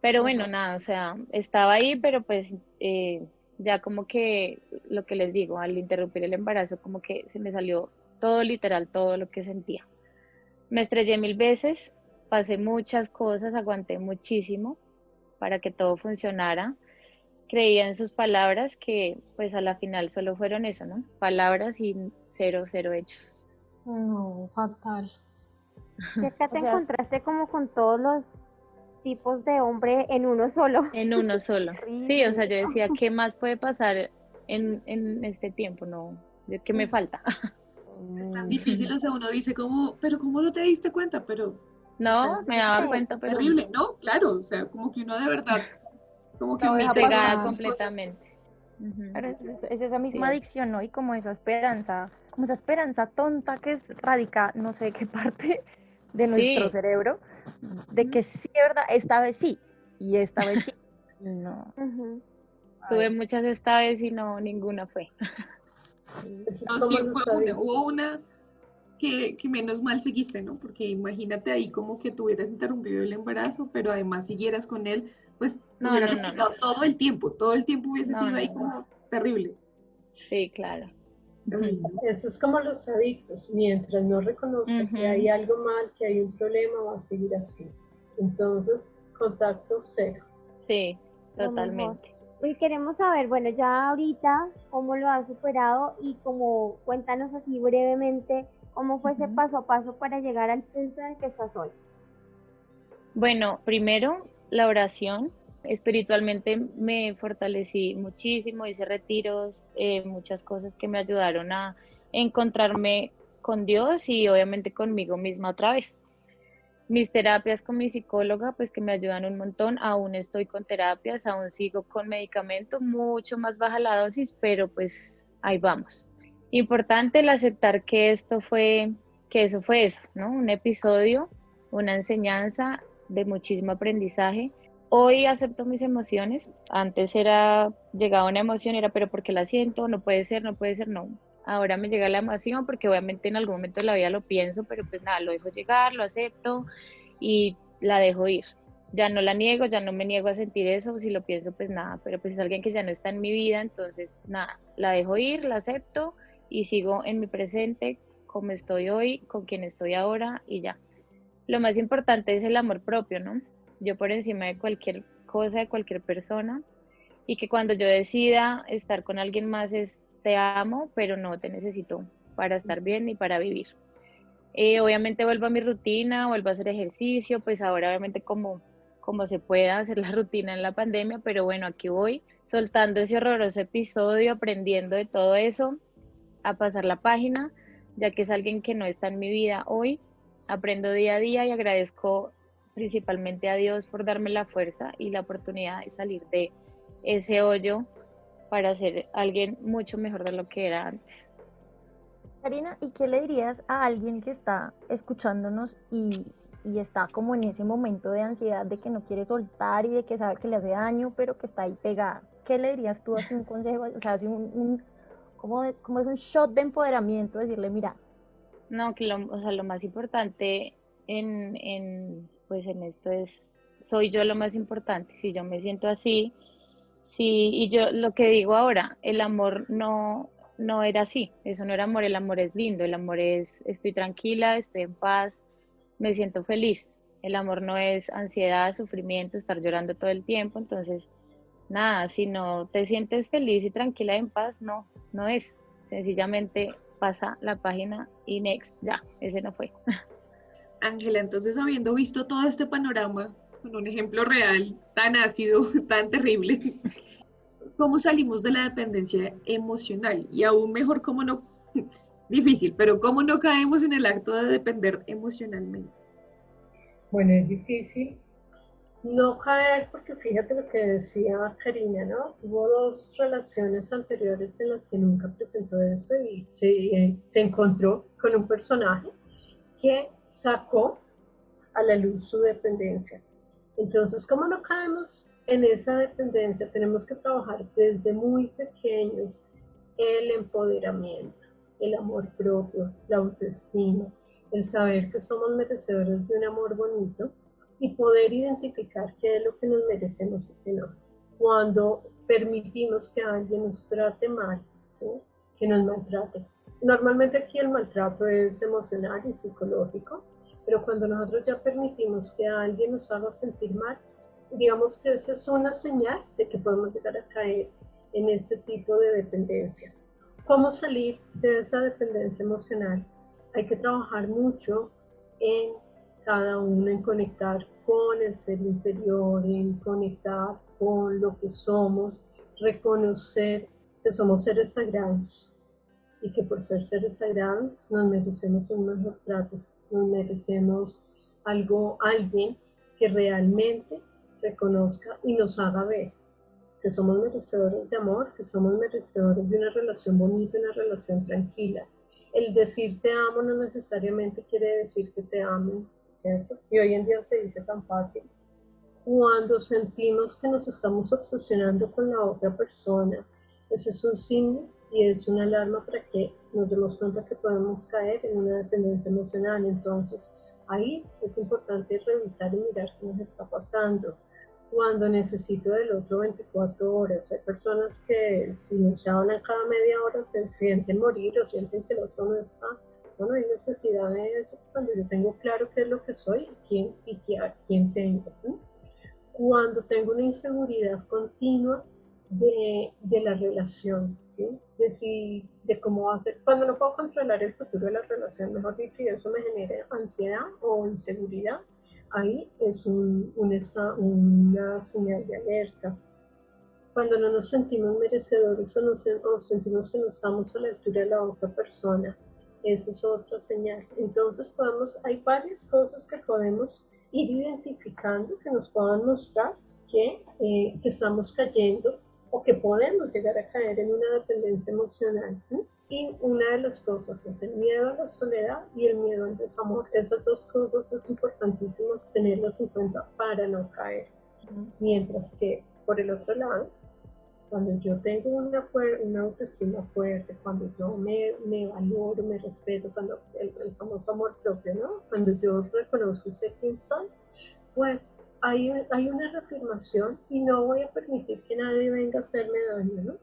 Pero bueno, nada, o sea, estaba ahí, pero pues eh, ya como que lo que les digo, al interrumpir el embarazo, como que se me salió todo literal, todo lo que sentía. Me estrellé mil veces, pasé muchas cosas, aguanté muchísimo para que todo funcionara. Creía en sus palabras que pues a la final solo fueron eso, ¿no? Palabras y cero, cero hechos. No, fatal. Y acá te encontraste como con todos los tipos de hombre en uno solo. En uno solo. Sí, o sea, yo decía, ¿qué más puede pasar en, en este tiempo? No, ¿qué me falta? Es tan difícil, o sea, uno dice como, pero ¿cómo no te diste cuenta? Pero... No, me daba cuenta, pero... Terrible, ¿no? Claro, o sea, como que uno de verdad, como que... me entregada completamente. es, esa misma adicción, ¿no? Y como esa esperanza, como esa esperanza tonta que es radica, no sé qué parte de nuestro cerebro, de que sí, verdad, esta vez sí, y esta vez sí, no. Tuve muchas esta vez y no, ninguna fue. hubo una que, menos mal seguiste, ¿no? Porque imagínate ahí como que tuvieras interrumpido el embarazo, pero además siguieras con él, pues no, no, no, todo el tiempo, todo el tiempo hubiese sido ahí como terrible. Sí, claro. Eso es como los adictos, mientras no reconozca que hay algo mal, que hay un problema, va a seguir así. Entonces, contacto cero. Sí, totalmente. Y queremos saber, bueno, ya ahorita, cómo lo has superado y como cuéntanos así brevemente cómo fue ese paso a paso para llegar al punto en el que estás hoy. Bueno, primero la oración. Espiritualmente me fortalecí muchísimo, hice retiros, eh, muchas cosas que me ayudaron a encontrarme con Dios y obviamente conmigo misma otra vez mis terapias con mi psicóloga, pues que me ayudan un montón. Aún estoy con terapias, aún sigo con medicamento, mucho más baja la dosis, pero pues ahí vamos. Importante el aceptar que esto fue, que eso fue eso, ¿no? Un episodio, una enseñanza de muchísimo aprendizaje. Hoy acepto mis emociones. Antes era, llegaba una emoción, era, pero porque la siento? No puede ser, no puede ser, no ahora me llega la emoción porque obviamente en algún momento de la vida lo pienso, pero pues nada, lo dejo llegar, lo acepto y la dejo ir. Ya no la niego, ya no me niego a sentir eso, si lo pienso pues nada, pero pues es alguien que ya no está en mi vida, entonces nada, la dejo ir, la acepto y sigo en mi presente como estoy hoy, con quien estoy ahora y ya. Lo más importante es el amor propio, ¿no? Yo por encima de cualquier cosa, de cualquier persona, y que cuando yo decida estar con alguien más es te amo, pero no te necesito para estar bien y para vivir. Eh, obviamente vuelvo a mi rutina, vuelvo a hacer ejercicio, pues ahora obviamente como, como se pueda hacer la rutina en la pandemia, pero bueno, aquí voy soltando ese horroroso episodio, aprendiendo de todo eso, a pasar la página, ya que es alguien que no está en mi vida hoy, aprendo día a día y agradezco principalmente a Dios por darme la fuerza y la oportunidad de salir de ese hoyo para ser alguien mucho mejor de lo que era antes. Karina, ¿y qué le dirías a alguien que está escuchándonos y y está como en ese momento de ansiedad de que no quiere soltar y de que sabe que le hace daño, pero que está ahí pegada. ¿Qué le dirías tú así un consejo? O sea, así un, un como, es un shot de empoderamiento, decirle, mira. No, que lo, o sea, lo más importante en, en, pues en esto es, soy yo lo más importante. Si yo me siento así, sí, y yo lo que digo ahora, el amor no, no era así, eso no era amor, el amor es lindo, el amor es, estoy tranquila, estoy en paz, me siento feliz. El amor no es ansiedad, sufrimiento, estar llorando todo el tiempo, entonces, nada, si no te sientes feliz y tranquila en paz, no, no es. Sencillamente pasa la página y next, ya, ese no fue. Ángela, entonces habiendo visto todo este panorama con un ejemplo real tan ácido, tan terrible, ¿cómo salimos de la dependencia emocional? Y aún mejor, ¿cómo no? Difícil, pero ¿cómo no caemos en el acto de depender emocionalmente? Bueno, es difícil no caer porque fíjate lo que decía Karina, ¿no? Hubo dos relaciones anteriores en las que nunca presentó eso y se, se encontró con un personaje que sacó a la luz su dependencia. Entonces, ¿cómo no caemos en esa dependencia? Tenemos que trabajar desde muy pequeños el empoderamiento, el amor propio, la autoestima, el saber que somos merecedores de un amor bonito y poder identificar qué es lo que nos merecemos y qué no. Cuando permitimos que alguien nos trate mal, que nos maltrate. Normalmente aquí el maltrato es emocional y psicológico, pero cuando nosotros ya permitimos que alguien nos haga sentir mal, digamos que esa es una señal de que podemos llegar a caer en ese tipo de dependencia. ¿Cómo salir de esa dependencia emocional? Hay que trabajar mucho en cada uno, en conectar con el ser interior, en conectar con lo que somos, reconocer que somos seres sagrados y que por ser seres sagrados nos merecemos un mejor trato nos merecemos algo, alguien que realmente reconozca y nos haga ver que somos merecedores de amor, que somos merecedores de una relación bonita, una relación tranquila. El decir te amo no necesariamente quiere decir que te amen, ¿cierto? Y hoy en día se dice tan fácil. Cuando sentimos que nos estamos obsesionando con la otra persona, ese es un signo y es una alarma para que nos demos cuenta que podemos caer en una dependencia emocional. Entonces, ahí es importante revisar y mirar qué nos está pasando. Cuando necesito del otro 24 horas, hay personas que si no se hablan cada media hora se sienten morir o sienten que el otro no está. Bueno, hay necesidad de eso cuando yo tengo claro qué es lo que soy y quién, y quién tengo. Cuando tengo una inseguridad continua de, la relación, ¿sí? de, si, de cómo va a ser, cuando no puedo controlar el futuro de la relación, mejor dicho, y eso me genera ansiedad o inseguridad, ahí es un, una señal de alerta. Cuando no nos sentimos merecedores o, nos, sentimos que no estamos a la altura de la otra persona, eso es otra señal. Entonces podemos, hay varias cosas que podemos ir identificando que nos puedan mostrar que, eh, que estamos cayendo o que podemos llegar a caer en una dependencia emocional. Y una de las cosas es el miedo a la soledad y el miedo al desamor. Esas dos cosas es importantísimo tenerlas en cuenta para no caer. Mientras que, por el otro lado, cuando yo tengo una, una autoestima fuerte, cuando yo me, me valoro, me respeto, cuando el, el, famoso amor propio, ¿no? Cuando yo reconozco y sé quién soy, pues hay, hay una reafirmación y no voy a permitir que nadie venga a hacerme daño, ¿no?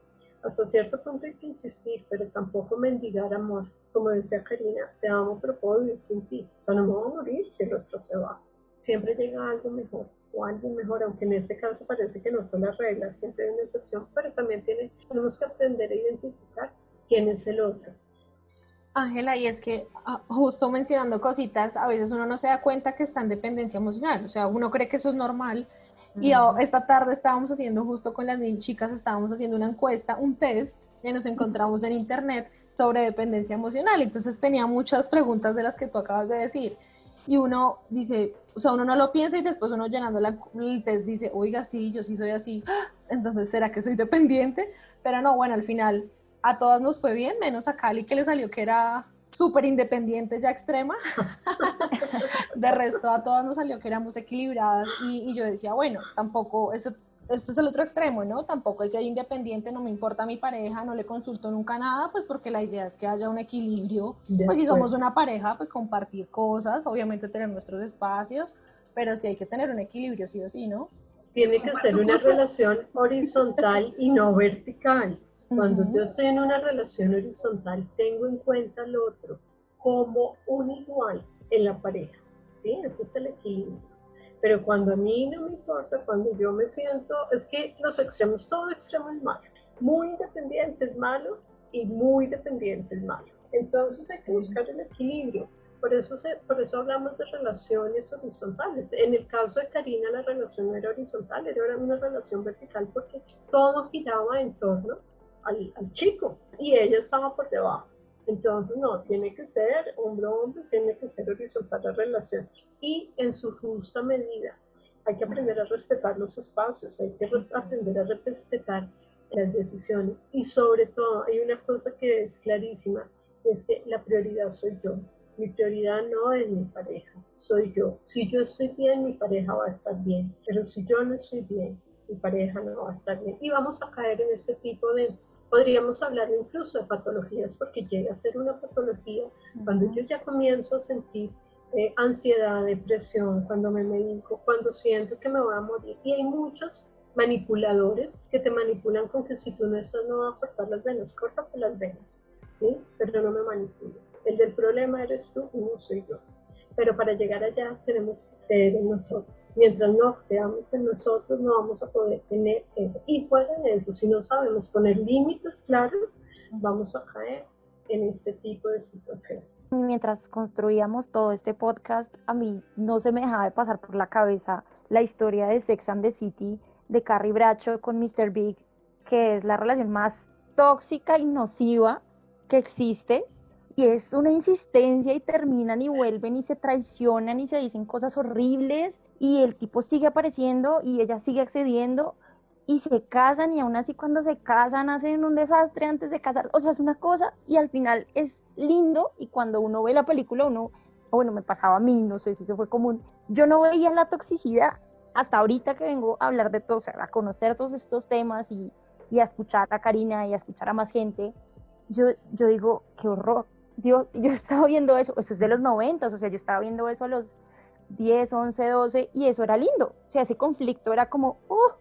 Hasta cierto punto hay que insistir, pero tampoco mendigar amor. Como decía Karina, te amo, pero puedo vivir sin ti. O sea, no me voy a morir si el otro se va. Siempre llega algo mejor o algo mejor, aunque en este caso parece que no fue la regla, siempre hay una excepción, pero también tiene, tenemos que aprender a identificar quién es el otro. Ángela, y es que ah, justo mencionando cositas, a veces uno no se da cuenta que está en dependencia emocional, o sea, uno cree que eso es normal. Y esta tarde estábamos haciendo justo con las chicas, estábamos haciendo una encuesta, un test que nos encontramos en internet sobre dependencia emocional. Entonces tenía muchas preguntas de las que tú acabas de decir. Y uno dice, o sea, uno no lo piensa y después uno llenando la, el test dice, oiga, sí, yo sí soy así. Entonces, ¿será que soy dependiente? Pero no, bueno, al final a todas nos fue bien, menos a Cali que le salió que era súper independiente ya extrema. de resto a todas nos salió que éramos equilibradas y, yo decía, bueno, tampoco, eso, este es el otro extremo, ¿no? Tampoco es independiente, no me importa mi pareja, no le consulto nunca nada, pues porque la idea es que haya un equilibrio. pues si somos una pareja, pues compartir cosas, obviamente tener nuestros espacios, pero sí hay que tener un equilibrio, sí o sí, ¿no? Tiene que ser una relación horizontal y no vertical. Cuando yo estoy en una relación horizontal, tengo en cuenta al otro como un igual en la pareja. ¿sí? Ese es el equilibrio. Pero cuando a mí no me importa, cuando yo me siento, es que los extremos, todo extremo es malo. Muy independiente es malo y muy dependiente es malo. Entonces hay que buscar el equilibrio. Por eso, se, por eso hablamos de relaciones horizontales. En el caso de Karina, la relación no era horizontal, era una relación vertical porque todo giraba en torno al, chico y ella estaba por debajo. Entonces, no, tiene que ser hombre-hombre, tiene que ser horizontal la relación y en su justa medida. Hay que aprender a respetar los espacios, hay que aprender a respetar las decisiones y sobre todo hay una cosa que es clarísima, es que la prioridad soy yo. Mi prioridad no es mi pareja, soy yo. Si yo estoy bien, mi pareja va a estar bien, pero si yo no estoy bien, mi pareja no va a estar bien. Y vamos a caer en este tipo de Podríamos hablar incluso de patologías porque llega a ser una patología cuando yo ya comienzo a sentir eh, ansiedad, depresión, cuando me medico, cuando siento que me voy a morir. Y hay muchos manipuladores que te manipulan con que si tú no estás no va a cortar las venas, córtate las venas, ¿sí? Pero no me manipules. El del problema eres tú y no soy yo. Pero para llegar allá tenemos que creer en nosotros. Mientras no creamos en nosotros, no vamos a poder tener eso. Y fuera de eso, si no sabemos poner límites claros, vamos a caer en ese tipo de situaciones. Mientras construíamos todo este podcast, a mí no se me dejaba de pasar por la cabeza la historia de Sex and the City de Carrie Bradshaw con Mr. Big, que es la relación más tóxica y nociva que existe y es una insistencia y terminan y vuelven y se traicionan y se dicen cosas horribles y el tipo sigue apareciendo y ella sigue accediendo y se casan y aún así cuando se casan hacen un desastre antes de casar, o sea, es una cosa y al final es lindo y cuando uno ve la película uno, bueno, me pasaba a mí, no sé si eso fue común, yo no veía la toxicidad hasta ahorita que vengo a hablar de todo, a conocer todos estos temas y, y a escuchar a Karina y a escuchar a más gente, yo, yo digo, qué horror, Dios, yo estaba viendo eso, eso es de los 90, o sea, yo estaba viendo eso a los 10, 11, 12 y eso era lindo. O sea, ese conflicto era como, oh,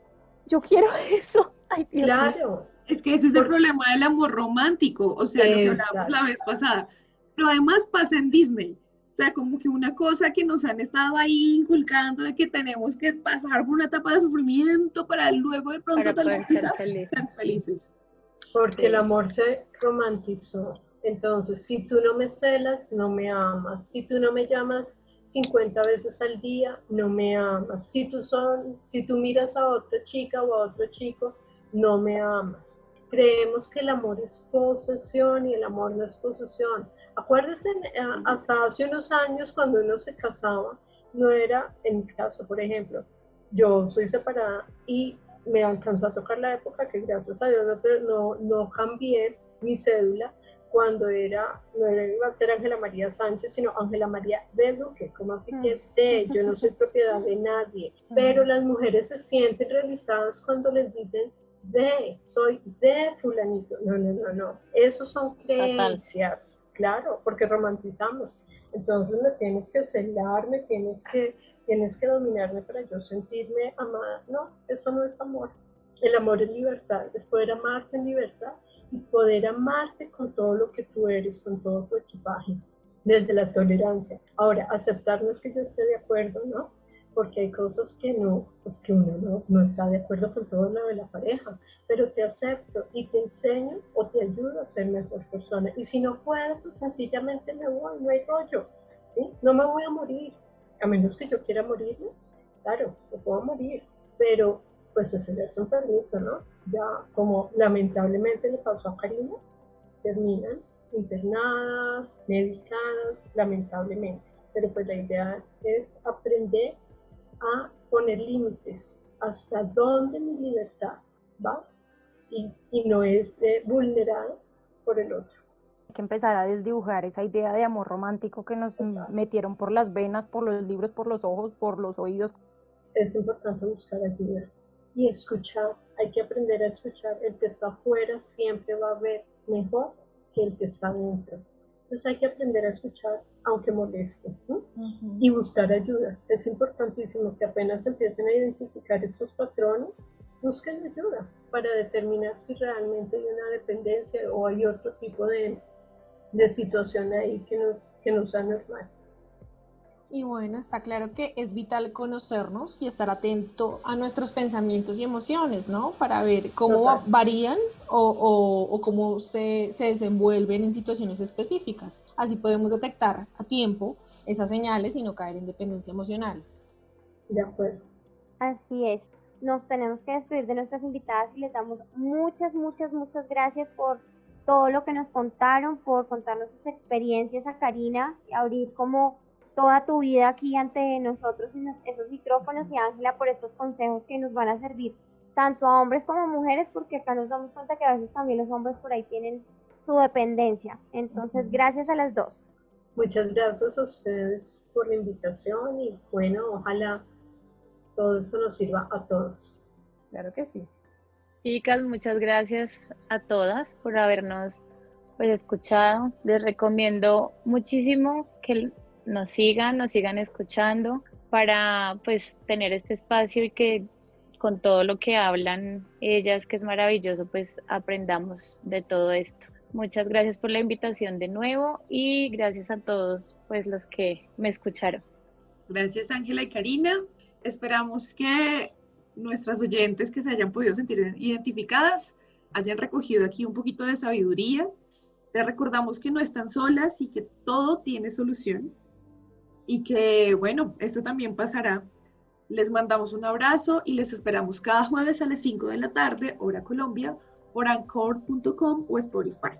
yo quiero eso. Ay, claro, es que ese es el problema del amor romántico, o sea, lo que hablamos la vez pasada. Pero además pasa en Disney. O sea, como que una cosa que nos han estado ahí inculcando de que tenemos que pasar por una etapa de sufrimiento para luego de pronto tal ser, felices. Porque el amor se romantizó. Entonces, si tú no me celas, no me amas. Si tú no me llamas 50 veces al día, no me amas. Si tú, son, si tú miras a otra chica o a otro chico, no me amas. Creemos que el amor es posesión y el amor no es posesión. Acuérdense, eh, hasta hace unos años cuando uno se casaba, no era, en mi caso, por ejemplo, yo soy separada y me alcanzó a tocar la época que gracias a Dios no, no cambié mi cédula cuando era, no iba a ser Ángela María Sánchez, sino Ángela María de Duque, como así que de, yo no soy propiedad de nadie, pero las mujeres se sienten realizadas cuando les dicen de, soy de fulanito, no, no, no, no, esos son creencias, claro, porque romantizamos, entonces me tienes que celar, me tienes que, tienes que dominarme para yo sentirme amada, no, eso no es amor, el amor es libertad, es poder amarte en libertad y poder amarte con todo lo que tú eres, con todo tu equipaje, desde la tolerancia. Ahora, aceptarnos que yo esté de acuerdo, ¿no? Porque hay cosas que no, pues que uno no, no está de acuerdo con todo lo de la pareja, pero te acepto y te enseño o te ayudo a ser mejor persona. Y si no puedo, pues sencillamente me voy, no hay rollo, ¿sí? No me voy a morir, a menos que yo quiera morirme, claro, me puedo morir, pero pues eso es un permiso, ¿no? Ya como lamentablemente le pasó a Karina, terminan internadas, medicadas, lamentablemente. Pero pues la idea es aprender a poner límites hasta dónde mi libertad va y, y no es eh, vulnerada por el otro. que empezar a desdibujar esa idea de amor romántico que nos metieron por las venas, por los libros, por los ojos, por los oídos. Es importante buscar ayuda y escuchar. Hay que aprender a escuchar. El que está afuera siempre va a ver mejor que el que está dentro. Entonces hay que aprender a escuchar, aunque moleste, y buscar ayuda. Es importantísimo que apenas empiecen a identificar estos patrones, busquen ayuda para determinar si realmente hay una dependencia o hay otro tipo de, de situación ahí que nos, que nos anormal. Y bueno, está claro que es vital conocernos y estar atento a nuestros pensamientos y emociones, ¿no? Para ver cómo varían o, o, cómo se, se, desenvuelven en situaciones específicas. Así podemos detectar a tiempo esas señales y no caer en dependencia emocional. De acuerdo. Así es. Nos tenemos que despedir de nuestras invitadas y les damos muchas, muchas, muchas gracias por todo lo que nos contaron, por contarnos sus experiencias a Karina y abrir como toda tu vida aquí ante nosotros en esos micrófonos y Ángela por estos consejos que nos van a servir tanto a hombres como a mujeres, porque acá nos damos cuenta que a veces también los hombres por ahí tienen su dependencia. Entonces, gracias a las dos. Muchas gracias a ustedes por la invitación y bueno, ojalá todo eso nos sirva a todos. Claro que sí. Chicas, muchas gracias a todas por habernos pues escuchado. Les recomiendo muchísimo que nos sigan, nos sigan escuchando para pues tener este espacio y que con todo lo que hablan ellas, que es maravilloso, pues aprendamos de todo esto. Muchas gracias por la invitación de nuevo y gracias a todos pues los que me escucharon. Gracias Ángela y Karina. Esperamos que nuestras oyentes que se hayan podido sentir identificadas hayan recogido aquí un poquito de sabiduría. Les recordamos que no están solas y que todo tiene solución y que, bueno, esto también pasará. Les mandamos un abrazo y les esperamos cada jueves a las 5 de la tarde, hora Colombia, por anchor.com o Spotify.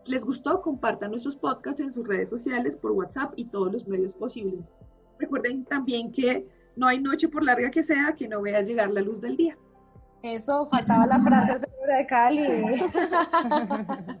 Si les gustó, compartan nuestros podcasts en sus redes sociales, por WhatsApp y todos los medios posibles. Recuerden también que no hay noche por larga que sea que no vea llegar la luz del día. Eso, faltaba la frase segura de Cali.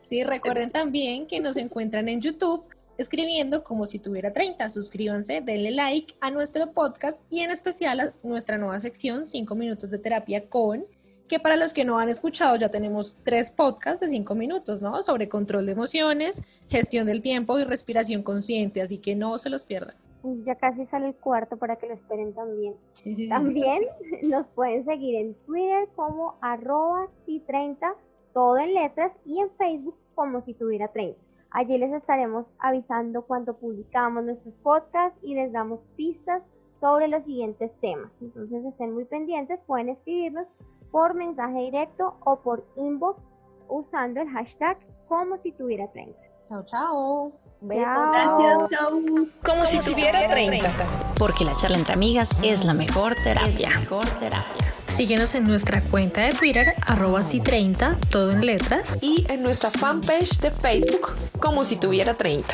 sí, recuerden también que nos encuentran en YouTube escribiendo como si tuviera 30. Suscríbanse, denle like a nuestro podcast y en especial a nuestra nueva sección 5 minutos de terapia con, que para los que no han escuchado ya tenemos tres podcasts de 5 minutos, ¿no? Sobre control de emociones, gestión del tiempo y respiración consciente, así que no se los pierdan. Ya casi sale el cuarto para que lo esperen también. Sí, sí, sí. También nos pueden seguir en Twitter como arroba si 30, todo en letras, y en Facebook como si tuviera 30. Allí les estaremos avisando cuando publicamos nuestros podcasts y les damos pistas sobre los siguientes temas. Entonces estén muy pendientes, pueden escribirnos por mensaje directo o por inbox usando el hashtag como si tuviera 30. Chao, chao. Gracias, chao. Como, si, tuviera 30. Porque la charla entre amigas es la mejor terapia. mejor terapia. Síguenos en nuestra cuenta de Twitter, arroba si30, todo en letras. Y en nuestra fanpage de Facebook, como si tuviera 30.